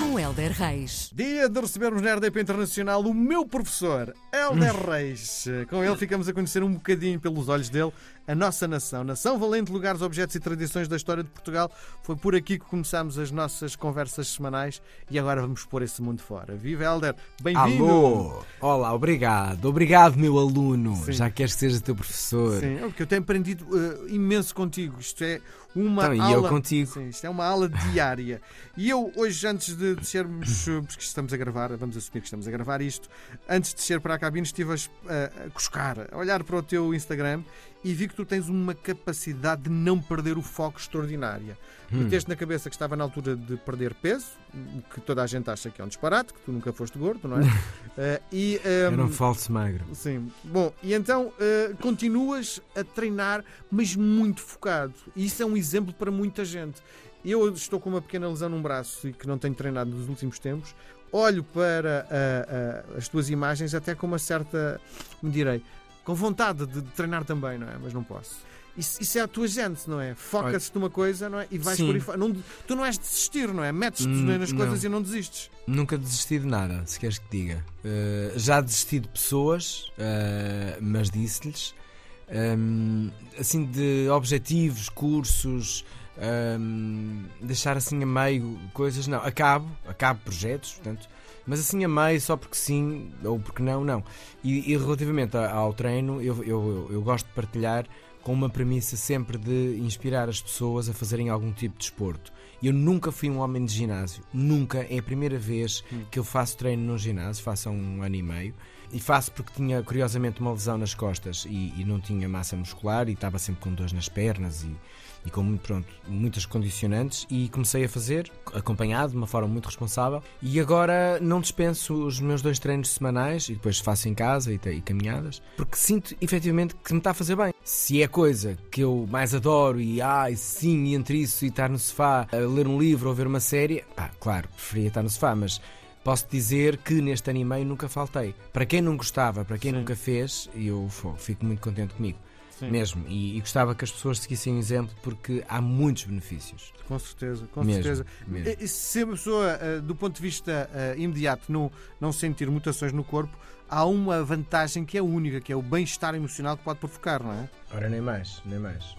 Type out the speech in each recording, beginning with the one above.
Com Helder Reis. Dia de recebermos na RDP Internacional o meu professor, Helder Reis. Com ele ficamos a conhecer um bocadinho pelos olhos dele a nossa nação. Nação valente, lugares, objetos e tradições da história de Portugal. Foi por aqui que começámos as nossas conversas semanais e agora vamos pôr esse mundo fora. Viva Helder, bem-vindo! Alô! Olá, obrigado. Obrigado, meu aluno. Sim. Já queres que seja teu professor. Sim, é porque eu tenho aprendido uh, imenso contigo. Isto é uma Então, e aula. eu contigo. Sim, isto é uma aula diária. E eu, hoje, antes de descermos, porque estamos a gravar, vamos assumir que estamos a gravar isto, antes de descer para a cabine, estive a, a, a cuscar, a olhar para o teu Instagram e vi que tu tens uma capacidade de não perder o foco extraordinária. Hum. Meteste na cabeça que estava na altura de perder peso, o que toda a gente acha que é um disparate, que tu nunca foste gordo, não é? Uh, e, um, Era um falso magro. Sim. Bom, e então eh, continuas a treinar, mas muito focado. E isso é um exemplo para muita gente. Eu estou com uma pequena lesão num braço e que não tenho treinado nos últimos tempos. Olho para ah, as tuas imagens até com uma certa, me direi, com vontade de, de treinar também, não é? Mas não posso. Isso, isso é a tua gente, não é? Focas-te numa coisa, não é? E vais Sim. por aí fora. Não, tu não és de desistir, não é? Metes-te nas não. coisas e não desistes. Nunca desisti de nada, se queres que diga. Uh, já desisti de pessoas, uh, mas disse-lhes. Um, assim, de objetivos, cursos, um, deixar assim a meio coisas, não. Acabo, acabo projetos, portanto. Mas assim a meio, só porque sim ou porque não, não. E, e relativamente ao treino, eu, eu, eu gosto de partilhar com uma premissa sempre de inspirar as pessoas a fazerem algum tipo de desporto. Eu nunca fui um homem de ginásio, nunca. É a primeira vez que eu faço treino num ginásio, faço há um ano e meio. E faço porque tinha curiosamente uma lesão nas costas e, e não tinha massa muscular e estava sempre com dores nas pernas e, e com pronto, muitas condicionantes. E comecei a fazer, acompanhado de uma forma muito responsável. E agora não dispenso os meus dois treinos semanais e depois faço em casa e, e caminhadas, porque sinto efetivamente que me está a fazer bem. Se é coisa que eu mais adoro e ai sim, e entre isso e estar no sofá a ler um livro ou ver uma série, pá, claro, preferia estar no sofá, mas posso dizer que neste ano e meio nunca faltei. Para quem não gostava, para quem Sim. nunca fez, eu fico muito contente comigo. Sim. Mesmo. E, e gostava que as pessoas seguissem o exemplo porque há muitos benefícios. Com certeza, com Mesmo, certeza. mesmo. Se a pessoa, eh, do ponto de vista eh, imediato, não, não sentir mutações no corpo, há uma vantagem que é única, que é o bem-estar emocional que pode provocar, não é? Ora, nem mais, nem mais.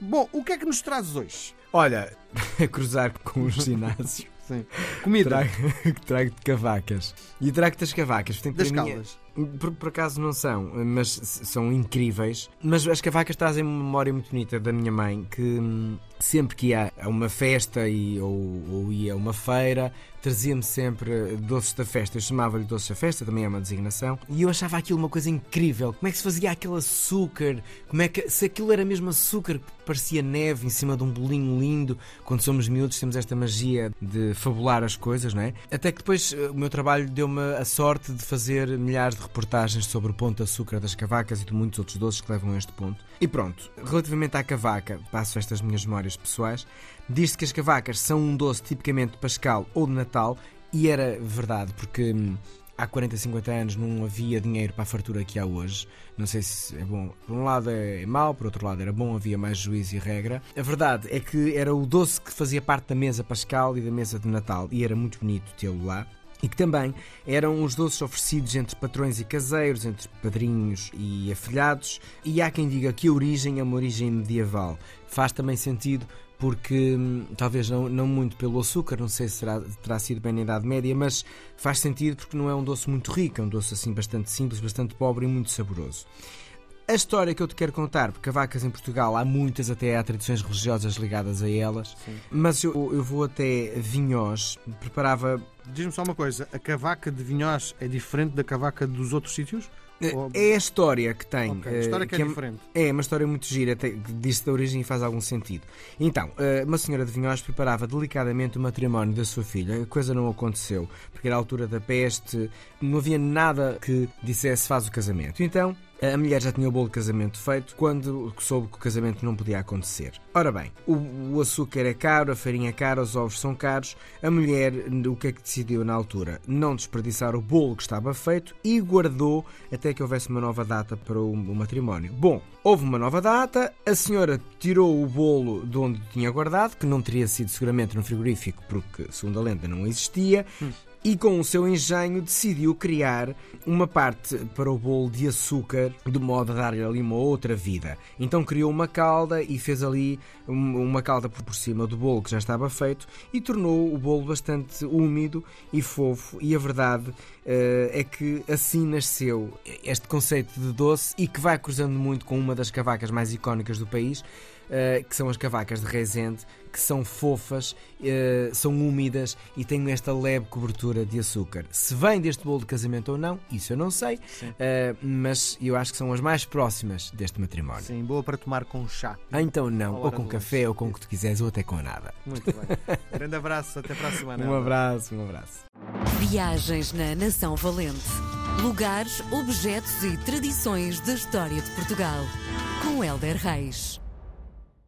Bom, o que é que nos trazes hoje? Olha, cruzar com o ginásio, Sim. Comida trago, trago-te cavacas. E trago-te as cavacas. Portanto, das caldas. Por, por acaso não são, mas são incríveis. Mas as cavacas trazem uma memória muito bonita da minha mãe que hum, sempre que ia a uma festa e, ou, ou ia a uma feira, trazia-me sempre doces da festa. Eu chamava-lhe doces da festa, também é uma designação. E eu achava aquilo uma coisa incrível. Como é que se fazia aquele açúcar? Como é que se aquilo era mesmo açúcar que parecia neve em cima de um bolinho lindo? Quando somos miúdos temos esta magia de fabular as coisas, não é? Até que depois eh, o meu trabalho deu-me a sorte de fazer milhares de reportagens sobre o ponto de açúcar das cavacas e de muitos outros doces que levam a este ponto. E pronto, relativamente à cavaca, passo estas minhas memórias pessoais, diz-se que as cavacas são um doce tipicamente de Pascal ou de Natal, e era verdade, porque hum, há 40, 50 anos não havia dinheiro para a fartura que há hoje. Não sei se é bom. Por um lado é mau, por outro lado era bom, havia mais juízo e regra. A verdade é que era o doce que fazia parte da mesa pascal e da mesa de Natal, e era muito bonito tê-lo lá. E que também eram os doces oferecidos entre patrões e caseiros, entre padrinhos e afilhados. E há quem diga que a origem é uma origem medieval. Faz também sentido porque, hum, talvez não, não muito pelo açúcar, não sei se será, terá sido bem na Idade Média, mas faz sentido porque não é um doce muito rico, é um doce assim bastante simples, bastante pobre e muito saboroso. A história que eu te quero contar, porque cavacas em Portugal há muitas, até há tradições religiosas ligadas a elas, Sim. mas eu, eu vou até Vinhós, preparava. Diz-me só uma coisa: a cavaca de Vinhós é diferente da cavaca dos outros sítios? Ou- É a história que tem. Ok, a história eh, que é é, diferente. é uma história muito gira, que diz-se da origem e faz algum sentido. Então, eh, uma senhora de Vinhós preparava delicadamente o matrimónio da sua filha. A coisa não aconteceu, porque era a altura da peste, não havia nada que dissesse faz o casamento. Então, A mulher já tinha o bolo de casamento feito quando soube que o casamento não podia acontecer. Ora bem, o, o açúcar é caro, a farinha é cara, os ovos são caros. A mulher, o que é que decidiu na altura? Não desperdiçar o bolo que estava feito e guardou até que houvesse uma nova data para o, o matrimónio. Bom, houve uma nova data, a senhora tirou o bolo de onde tinha guardado, que não teria sido seguramente no frigorífico, porque, segundo a lenda, não existia. Hum e com o seu engenho decidiu criar uma parte para o bolo de açúcar de modo a dar-lhe ali uma outra vida. Então criou uma calda e fez ali uma calda por cima do bolo que já estava feito e tornou o bolo bastante úmido e fofo e a verdade uh, é que assim nasceu este conceito de doce e que vai cruzando muito com uma das cavacas mais icónicas do país uh, que são as cavacas de Rezende, que são fofas, uh, são úmidas e têm esta leve cobertura de açúcar. Se vem deste bolo de casamento ou não, isso eu não sei, uh, mas eu acho que são as mais próximas deste matrimónio. Sim, boa para tomar com chá. Ah, então não, ou com café, ou com o que tu quiseres, ou até com nada. Muito bem. Grande abraço, até para a semana. Um abraço, um abraço. Viagens na Nação Valente. Lugares, objetos e tradições da história de Portugal. Com Helder Reis.